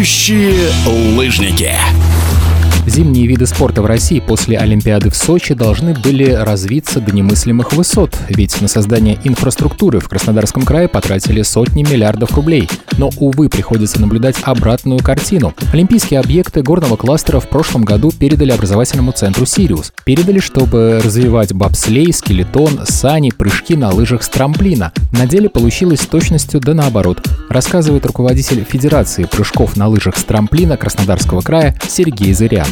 Летающие лыжники. Зимние виды спорта в России после Олимпиады в Сочи должны были развиться до немыслимых высот, ведь на создание инфраструктуры в Краснодарском крае потратили сотни миллиардов рублей. Но, увы, приходится наблюдать обратную картину. Олимпийские объекты горного кластера в прошлом году передали образовательному центру «Сириус». Передали, чтобы развивать бобслей, скелетон, сани, прыжки на лыжах с трамплина. На деле получилось с точностью да наоборот, рассказывает руководитель Федерации прыжков на лыжах с трамплина Краснодарского края Сергей Зырян.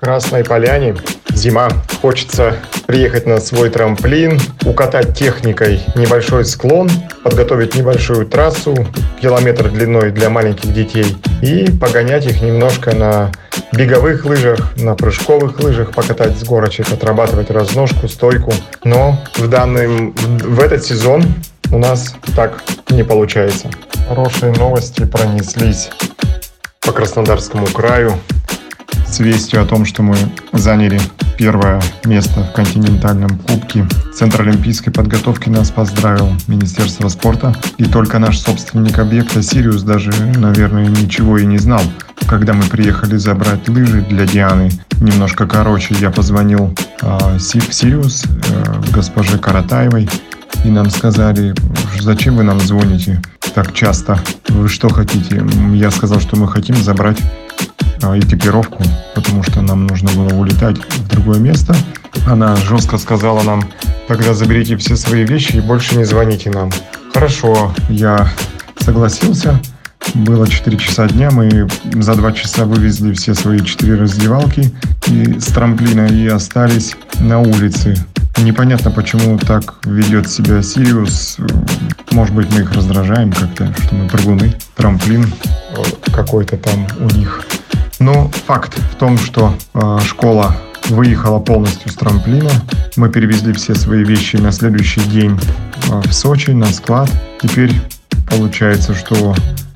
Красной Поляне. Зима. Хочется приехать на свой трамплин, укатать техникой небольшой склон, подготовить небольшую трассу, километр длиной для маленьких детей, и погонять их немножко на беговых лыжах, на прыжковых лыжах, покатать с горочек, отрабатывать разножку, стойку. Но в, данный, в этот сезон у нас так не получается. Хорошие новости пронеслись по Краснодарскому краю с вестью о том, что мы заняли первое место в континентальном кубке. Центр олимпийской подготовки нас поздравил, Министерство спорта. И только наш собственник объекта Сириус даже, наверное, ничего и не знал. Когда мы приехали забрать лыжи для Дианы, немножко короче, я позвонил э, в Сириус э, госпоже Каратаевой, и нам сказали, зачем вы нам звоните так часто? Вы что хотите? Я сказал, что мы хотим забрать а, экипировку, потому что нам нужно было улетать в другое место. Она жестко сказала нам, тогда заберите все свои вещи и больше не звоните нам. Хорошо, я согласился. Было 4 часа дня, мы за 2 часа вывезли все свои 4 раздевалки и с трамплина и остались на улице. Непонятно, почему так ведет себя Сириус. Может быть, мы их раздражаем как-то, что мы прыгуны. Трамплин какой-то там у них но факт в том, что э, школа выехала полностью с трамплина. Мы перевезли все свои вещи на следующий день э, в Сочи на склад. Теперь получается, что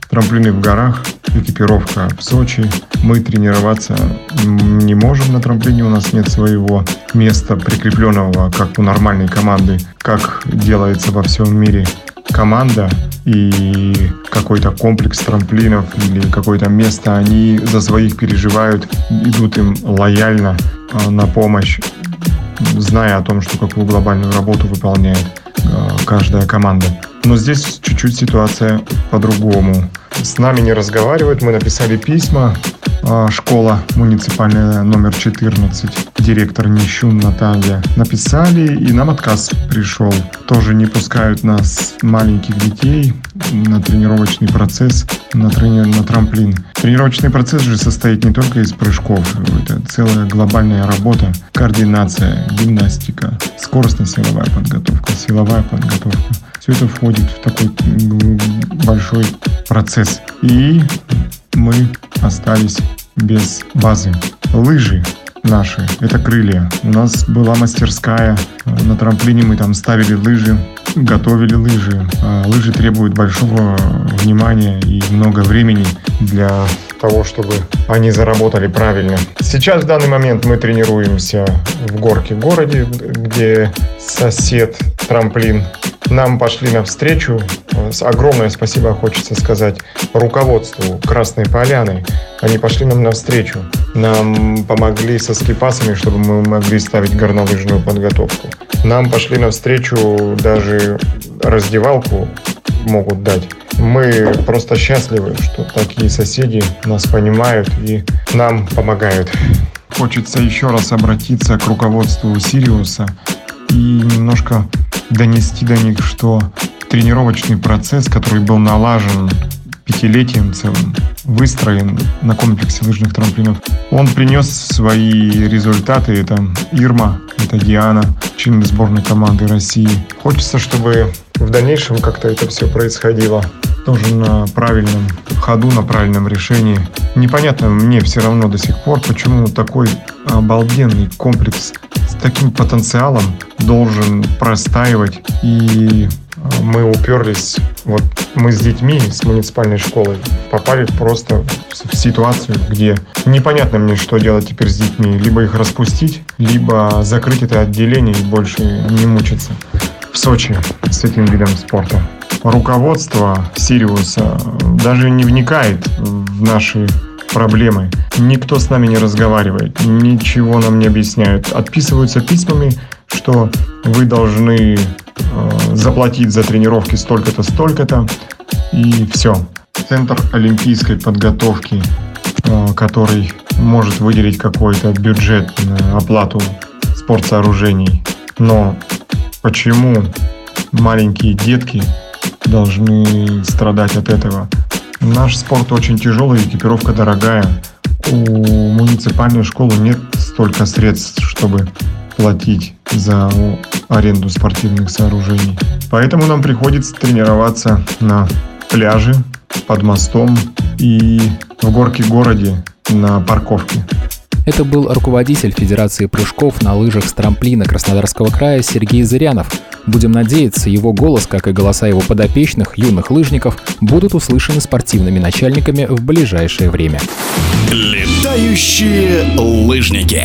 трамплины в горах, экипировка в Сочи. Мы тренироваться не можем на трамплине, у нас нет своего места прикрепленного, как у нормальной команды, как делается во всем мире команда и какой-то комплекс трамплинов или какое-то место, они за своих переживают, идут им лояльно а, на помощь, зная о том, что какую глобальную работу выполняет а, каждая команда. Но здесь чуть-чуть ситуация по-другому. С нами не разговаривают, мы написали письма, школа муниципальная номер 14, директор Нищун Наталья, написали, и нам отказ пришел. Тоже не пускают нас, маленьких детей, на тренировочный процесс, на, трени... на трамплин. Тренировочный процесс же состоит не только из прыжков, это целая глобальная работа, координация, гимнастика, скоростно-силовая подготовка, силовая подготовка. Все это входит в такой большой процесс. И мы остались без базы. Лыжи наши, это крылья. У нас была мастерская, на трамплине мы там ставили лыжи, готовили лыжи. А лыжи требуют большого внимания и много времени для того, чтобы они заработали правильно. Сейчас в данный момент мы тренируемся в горке городе, где сосед трамплин нам пошли навстречу. Огромное спасибо хочется сказать руководству Красной Поляны. Они пошли нам навстречу. Нам помогли со скипасами, чтобы мы могли ставить горнолыжную подготовку. Нам пошли навстречу даже раздевалку могут дать. Мы просто счастливы, что такие соседи нас понимают и нам помогают. Хочется еще раз обратиться к руководству Сириуса и немножко донести до них, что тренировочный процесс, который был налажен пятилетием целым, выстроен на комплексе лыжных трамплинов, он принес свои результаты. Это Ирма, это Диана, член сборной команды России. Хочется, чтобы в дальнейшем как-то это все происходило тоже на правильном ходу, на правильном решении. Непонятно мне все равно до сих пор, почему такой обалденный комплекс таким потенциалом должен простаивать. И а, мы уперлись, вот мы с детьми, с муниципальной школой, попали просто в ситуацию, где непонятно мне, что делать теперь с детьми. Либо их распустить, либо закрыть это отделение и больше не мучиться в Сочи с этим видом спорта. руководство Сириуса даже не вникает в наши проблемы. Никто с нами не разговаривает, ничего нам не объясняют. Отписываются письмами, что вы должны э, заплатить за тренировки столько-то, столько-то, и все. Центр олимпийской подготовки, э, который может выделить какой-то бюджет на оплату спортсооружений. Но почему маленькие детки должны страдать от этого? Наш спорт очень тяжелый, экипировка дорогая. У муниципальной школы нет столько средств, чтобы платить за аренду спортивных сооружений. Поэтому нам приходится тренироваться на пляже, под мостом и в горке городе на парковке. Это был руководитель Федерации прыжков на лыжах с трамплина Краснодарского края Сергей Зырянов. Будем надеяться, его голос, как и голоса его подопечных, юных лыжников, будут услышаны спортивными начальниками в ближайшее время. Летающие лыжники.